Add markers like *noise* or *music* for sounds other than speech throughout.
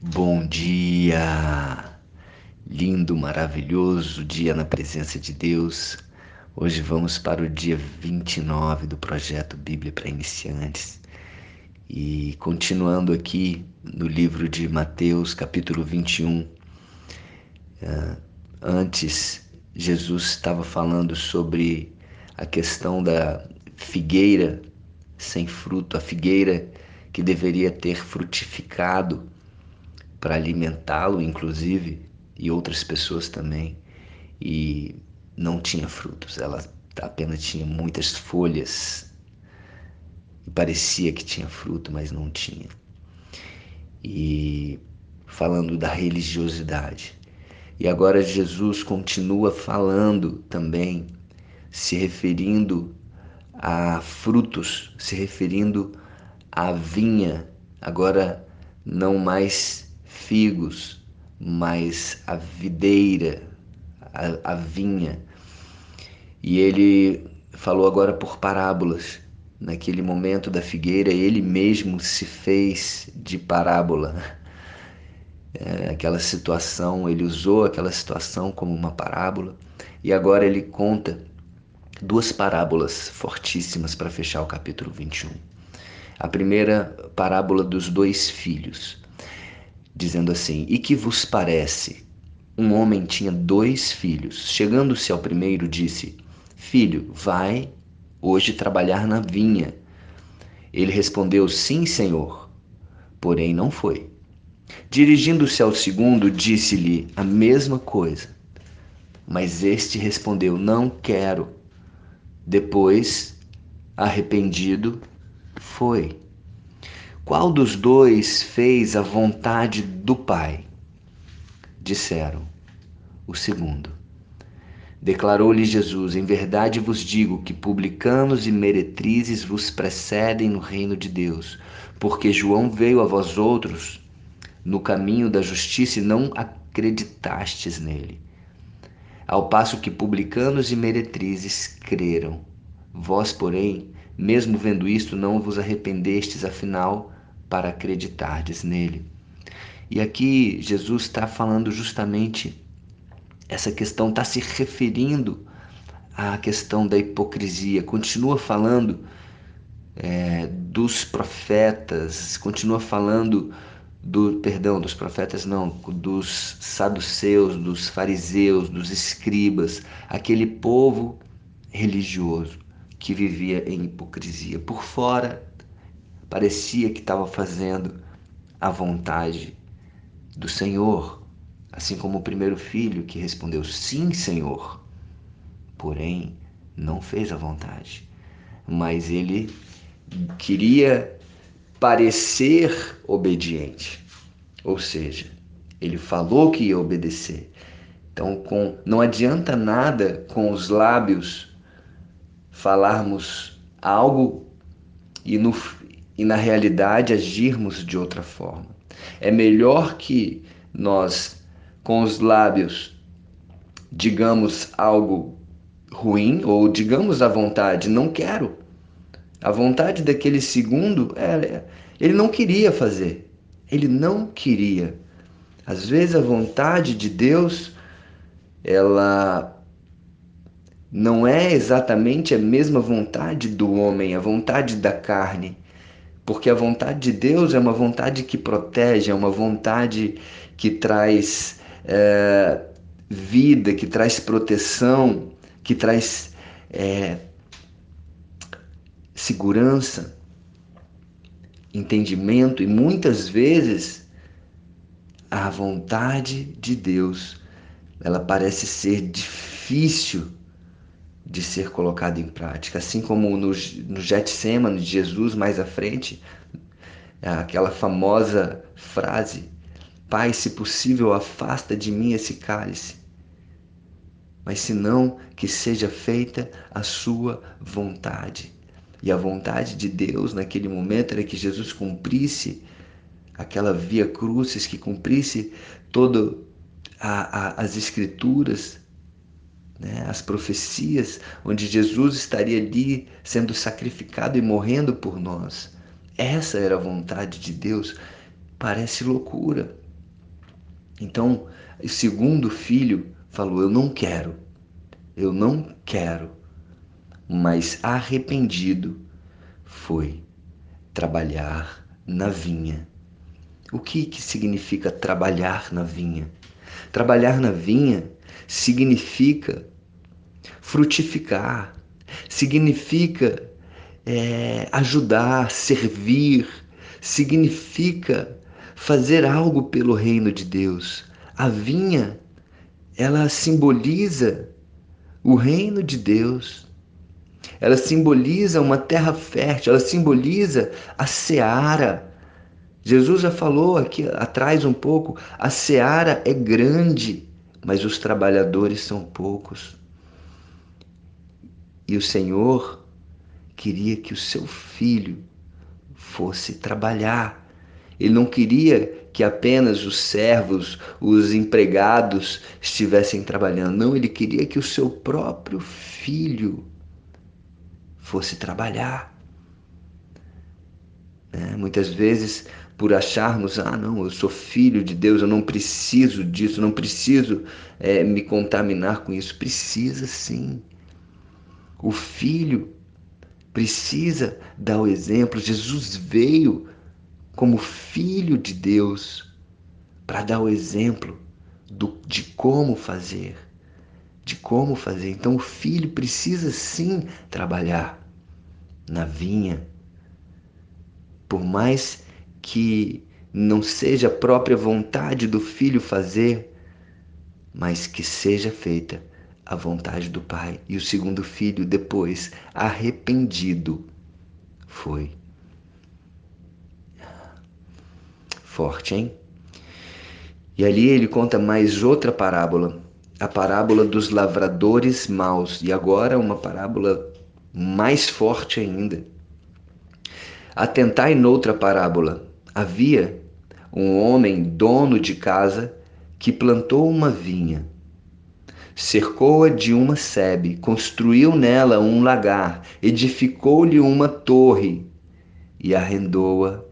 Bom dia! Lindo, maravilhoso dia na presença de Deus. Hoje vamos para o dia 29 do projeto Bíblia para Iniciantes. E continuando aqui no livro de Mateus, capítulo 21. Eh, antes, Jesus estava falando sobre a questão da figueira sem fruto, a figueira que deveria ter frutificado para alimentá-lo, inclusive, e outras pessoas também, e não tinha frutos, ela apenas tinha muitas folhas e parecia que tinha fruto, mas não tinha. E falando da religiosidade. E agora Jesus continua falando também, se referindo a frutos, se referindo à vinha, agora não mais figos, mas a videira, a, a vinha. E ele falou agora por parábolas. Naquele momento da figueira, ele mesmo se fez de parábola. *laughs* É, aquela situação, ele usou aquela situação como uma parábola. E agora ele conta duas parábolas fortíssimas para fechar o capítulo 21. A primeira parábola dos dois filhos dizendo assim: E que vos parece? Um homem tinha dois filhos. Chegando-se ao primeiro, disse: Filho, vai hoje trabalhar na vinha. Ele respondeu: Sim, senhor. Porém, não foi. Dirigindo-se ao segundo, disse-lhe a mesma coisa. Mas este respondeu: Não quero. Depois, arrependido, foi. Qual dos dois fez a vontade do Pai? Disseram, o segundo. Declarou-lhe Jesus: Em verdade vos digo que publicanos e meretrizes vos precedem no reino de Deus, porque João veio a vós outros no caminho da justiça e não acreditastes nele. Ao passo que publicanos e meretrizes creram. Vós, porém, mesmo vendo isto, não vos arrependestes, afinal, para acreditardes nele. E aqui Jesus está falando justamente essa questão, está se referindo à questão da hipocrisia, continua falando é, dos profetas, continua falando do perdão dos profetas não, dos saduceus, dos fariseus, dos escribas, aquele povo religioso que vivia em hipocrisia. Por fora parecia que estava fazendo a vontade do Senhor, assim como o primeiro filho que respondeu: Sim, Senhor. Porém, não fez a vontade, mas ele queria parecer obediente. Ou seja, ele falou que ia obedecer. Então, com, não adianta nada com os lábios falarmos algo e no, e na realidade agirmos de outra forma. É melhor que nós, com os lábios, digamos algo ruim ou digamos à vontade, não quero. A vontade daquele segundo, é, ele não queria fazer. Ele não queria. Às vezes a vontade de Deus, ela não é exatamente a mesma vontade do homem, a vontade da carne. Porque a vontade de Deus é uma vontade que protege, é uma vontade que traz é, vida, que traz proteção, que traz é, segurança, entendimento. E muitas vezes a vontade de Deus ela parece ser difícil de ser colocado em prática. Assim como no, no de Jesus, mais à frente, aquela famosa frase: Pai, se possível, afasta de mim esse cálice. Mas se não, que seja feita a sua vontade. E a vontade de Deus naquele momento era que Jesus cumprisse aquela via crucis, que cumprisse todas as escrituras, né, as profecias, onde Jesus estaria ali sendo sacrificado e morrendo por nós. Essa era a vontade de Deus. Parece loucura, Então, o segundo filho falou: Eu não quero, eu não quero. Mas arrependido foi trabalhar na vinha. O que, que significa trabalhar na vinha? Trabalhar na vinha significa frutificar, significa é, ajudar, servir, significa fazer algo pelo reino de Deus. A vinha, ela simboliza o reino de Deus. Ela simboliza uma terra fértil, ela simboliza a seara. Jesus já falou aqui atrás um pouco, a seara é grande, mas os trabalhadores são poucos. E o Senhor queria que o seu filho fosse trabalhar. Ele não queria que apenas os servos, os empregados estivessem trabalhando. Não, ele queria que o seu próprio filho fosse trabalhar. É, muitas vezes, por acharmos, ah, não, eu sou filho de Deus, eu não preciso disso, não preciso é, me contaminar com isso. Precisa sim. O filho precisa dar o exemplo. Jesus veio como filho de Deus para dar o exemplo do, de como fazer de como fazer. Então o filho precisa sim trabalhar na vinha. Por mais que não seja a própria vontade do filho fazer, mas que seja feita a vontade do pai. E o segundo filho, depois, arrependido, foi. Forte, hein? E ali ele conta mais outra parábola a parábola dos lavradores maus e agora uma parábola mais forte ainda. Atentai noutra parábola. Havia um homem dono de casa que plantou uma vinha, cercou-a de uma sebe, construiu nela um lagar, edificou-lhe uma torre e arrendou-a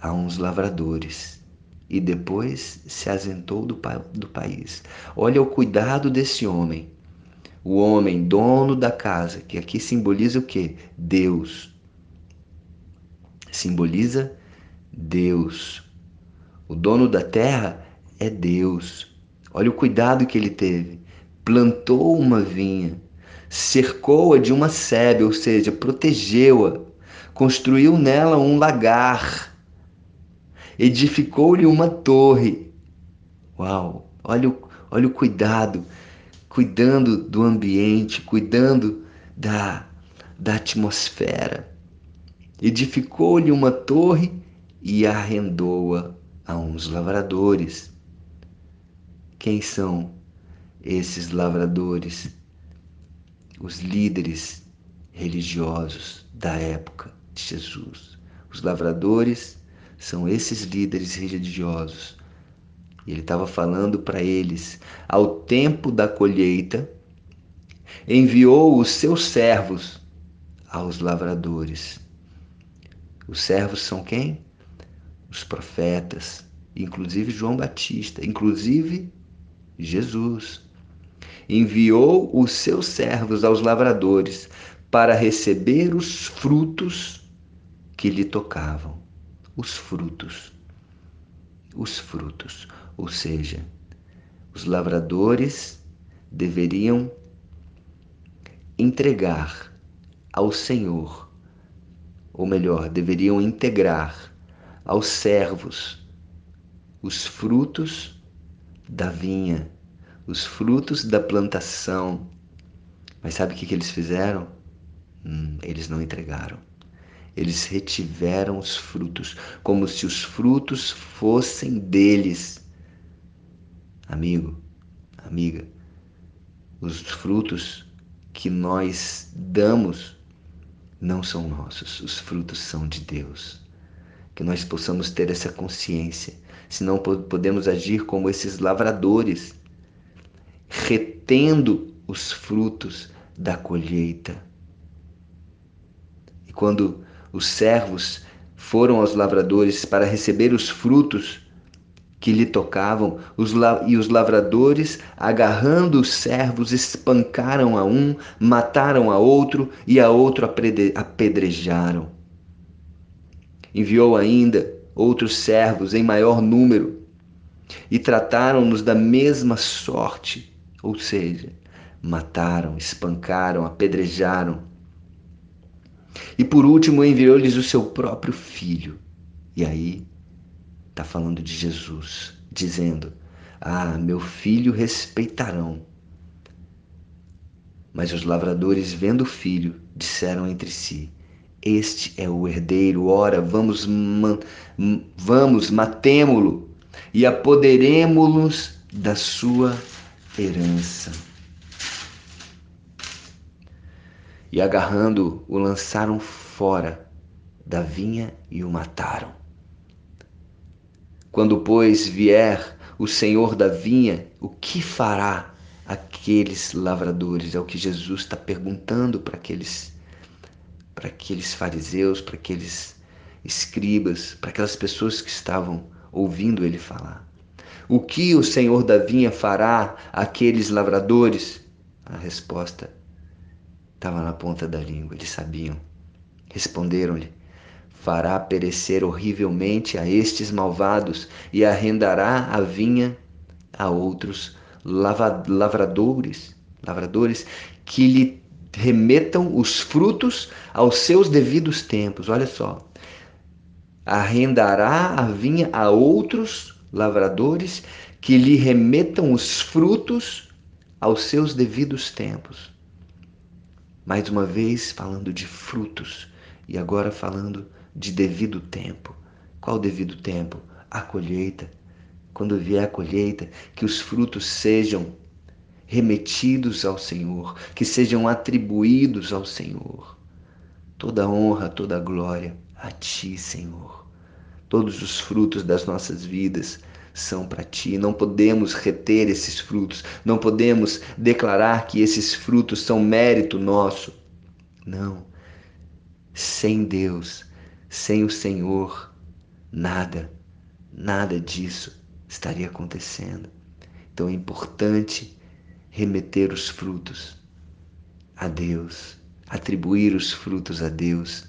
a uns lavradores e depois se asentou do, do país. Olha o cuidado desse homem. O homem dono da casa, que aqui simboliza o que? Deus. Simboliza Deus. O dono da terra é Deus. Olha o cuidado que ele teve. Plantou uma vinha, cercou-a de uma sebe, ou seja, protegeu-a, construiu nela um lagar edificou-lhe uma torre. Uau! Olha o, olha o cuidado, cuidando do ambiente, cuidando da, da atmosfera. Edificou-lhe uma torre e arrendou-a a uns lavradores. Quem são esses lavradores? Os líderes religiosos da época de Jesus. Os lavradores são esses líderes religiosos. E ele estava falando para eles: ao tempo da colheita, enviou os seus servos aos lavradores. Os servos são quem? Os profetas, inclusive João Batista, inclusive Jesus. Enviou os seus servos aos lavradores para receber os frutos que lhe tocavam os frutos. Os frutos, ou seja, os lavradores deveriam entregar ao Senhor, ou melhor, deveriam integrar aos servos os frutos da vinha, os frutos da plantação. Mas sabe o que, eles fizeram? Hum, eles não entregaram eles retiveram os frutos, como se os frutos fossem deles. Amigo, amiga, os frutos que nós damos não são nossos, os frutos são de Deus. Que nós possamos ter essa consciência, senão podemos agir como esses lavradores, retendo os frutos da colheita. E quando os servos foram aos lavradores para receber os frutos que lhe tocavam, os e os lavradores, agarrando os servos, espancaram a um, mataram a outro e a outro apedrejaram. Enviou ainda outros servos em maior número e trataram-nos da mesma sorte, ou seja, mataram, espancaram, apedrejaram. E por último enviou-lhes o seu próprio filho. E aí está falando de Jesus, dizendo: Ah, meu filho respeitarão. Mas os lavradores, vendo o filho, disseram entre si: Este é o herdeiro, ora, vamos, vamos matemo-lo e apoderemo-los da sua herança. E agarrando, o lançaram fora da vinha e o mataram. Quando, pois, vier o Senhor da vinha, o que fará aqueles lavradores? É o que Jesus está perguntando para aqueles, para aqueles fariseus, para aqueles escribas, para aquelas pessoas que estavam ouvindo ele falar. O que o Senhor da vinha fará àqueles lavradores? A resposta estava na ponta da língua, eles sabiam. Responderam-lhe: fará perecer horrivelmente a estes malvados e arrendará a vinha a outros lavradores, lavradores que lhe remetam os frutos aos seus devidos tempos. Olha só. Arrendará a vinha a outros lavradores que lhe remetam os frutos aos seus devidos tempos. Mais uma vez falando de frutos e agora falando de devido tempo. Qual devido tempo? A colheita. Quando vier a colheita, que os frutos sejam remetidos ao Senhor, que sejam atribuídos ao Senhor. Toda honra, toda glória a Ti, Senhor. Todos os frutos das nossas vidas são para Ti. Não podemos reter esses frutos, não podemos declarar que esses frutos são mérito nosso. Não. Sem Deus, sem o Senhor, nada, nada disso estaria acontecendo. Então é importante remeter os frutos a Deus, atribuir os frutos a Deus.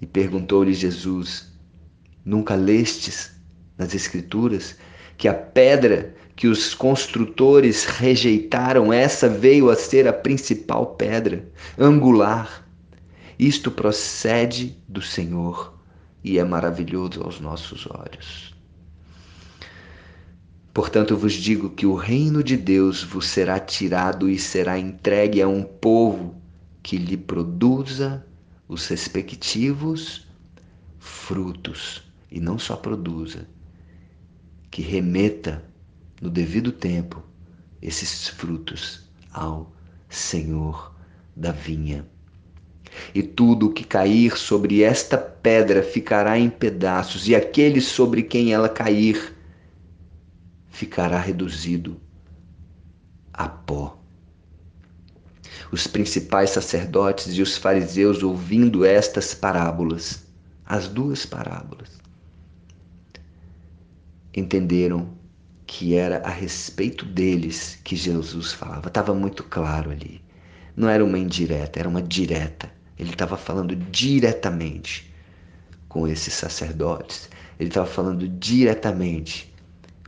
E perguntou-lhe Jesus: Nunca lestes nas Escrituras que a pedra que os construtores rejeitaram, essa veio a ser a principal pedra, angular. Isto procede do Senhor e é maravilhoso aos nossos olhos. Portanto, vos digo que o reino de Deus vos será tirado e será entregue a um povo que lhe produza os respectivos frutos, e não só produza, que remeta no devido tempo esses frutos ao Senhor da vinha. E tudo o que cair sobre esta pedra ficará em pedaços, e aquele sobre quem ela cair ficará reduzido a pó. Os principais sacerdotes e os fariseus, ouvindo estas parábolas, as duas parábolas, entenderam que era a respeito deles que Jesus falava. Estava muito claro ali. Não era uma indireta, era uma direta. Ele estava falando diretamente com esses sacerdotes, ele estava falando diretamente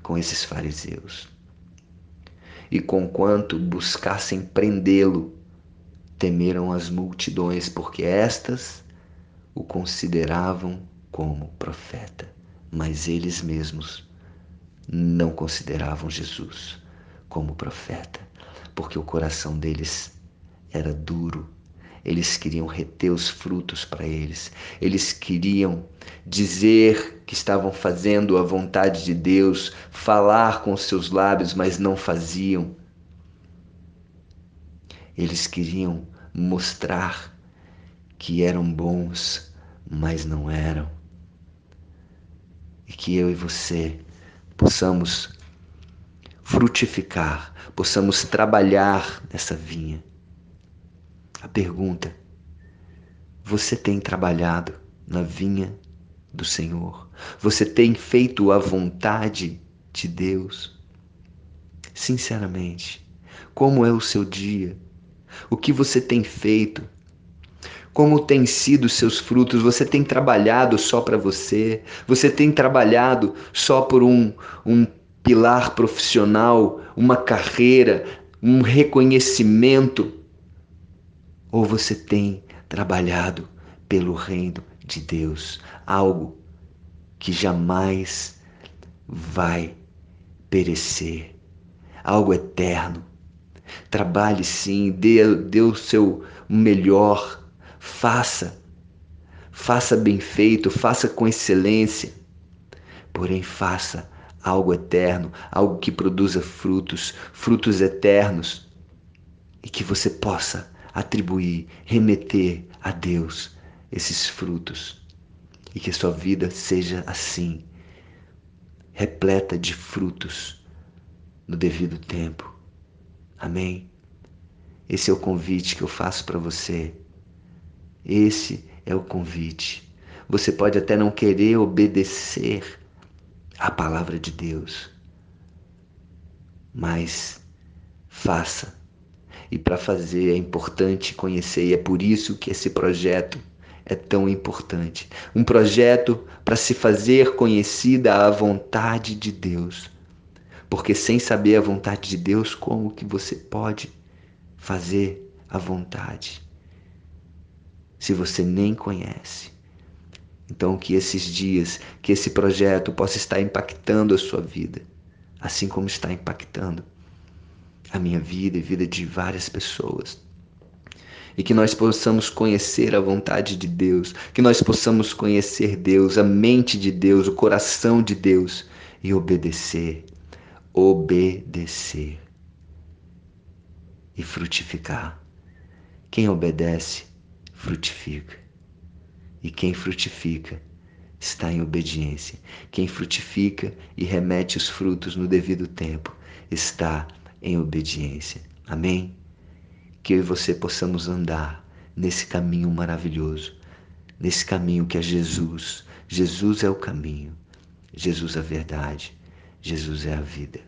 com esses fariseus. E conquanto buscassem prendê-lo, temeram as multidões, porque estas o consideravam como profeta, mas eles mesmos não consideravam Jesus como profeta, porque o coração deles era duro eles queriam reter os frutos para eles. Eles queriam dizer que estavam fazendo a vontade de Deus, falar com seus lábios, mas não faziam. Eles queriam mostrar que eram bons, mas não eram. E que eu e você possamos frutificar, possamos trabalhar nessa vinha a pergunta: você tem trabalhado na vinha do Senhor? Você tem feito a vontade de Deus? Sinceramente, como é o seu dia? O que você tem feito? Como têm sido seus frutos? Você tem trabalhado só para você? Você tem trabalhado só por um, um pilar profissional, uma carreira, um reconhecimento? Ou você tem trabalhado pelo reino de Deus, algo que jamais vai perecer, algo eterno. Trabalhe sim, dê, dê o seu melhor, faça, faça bem feito, faça com excelência, porém faça algo eterno, algo que produza frutos, frutos eternos, e que você possa atribuir, remeter a Deus esses frutos, e que sua vida seja assim, repleta de frutos no devido tempo. Amém? Esse é o convite que eu faço para você esse é o convite. Você pode até não querer obedecer à palavra de Deus, mas faça. E para fazer é importante conhecer, e é por isso que esse projeto é tão importante. Um projeto para se fazer conhecida a vontade de Deus. Porque sem saber a vontade de Deus, como que você pode fazer a vontade? se você nem conhece. Então, que esses dias, que esse projeto possa estar impactando a sua vida, assim como está impactando a minha vida e vida de várias pessoas. E que nós possamos conhecer a vontade de Deus, que nós possamos conhecer Deus, a mente de Deus, o coração de Deus e obedecer. Obedecer e frutificar. Quem obedece frutifica. E quem frutifica está em obediência. Quem frutifica e remete os frutos no devido tempo está em obediência. Amém? Que eu e você possamos andar nesse caminho maravilhoso, nesse caminho que é Jesus. Jesus é o caminho, Jesus é a verdade, Jesus é a vida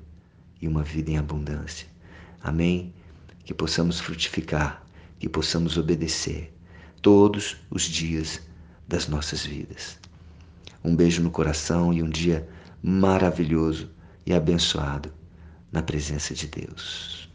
e uma vida em abundância. Amém? Que possamos frutificar, que possamos obedecer todos os dias das nossas vidas. Um beijo no coração e um dia maravilhoso e abençoado na presença de Deus.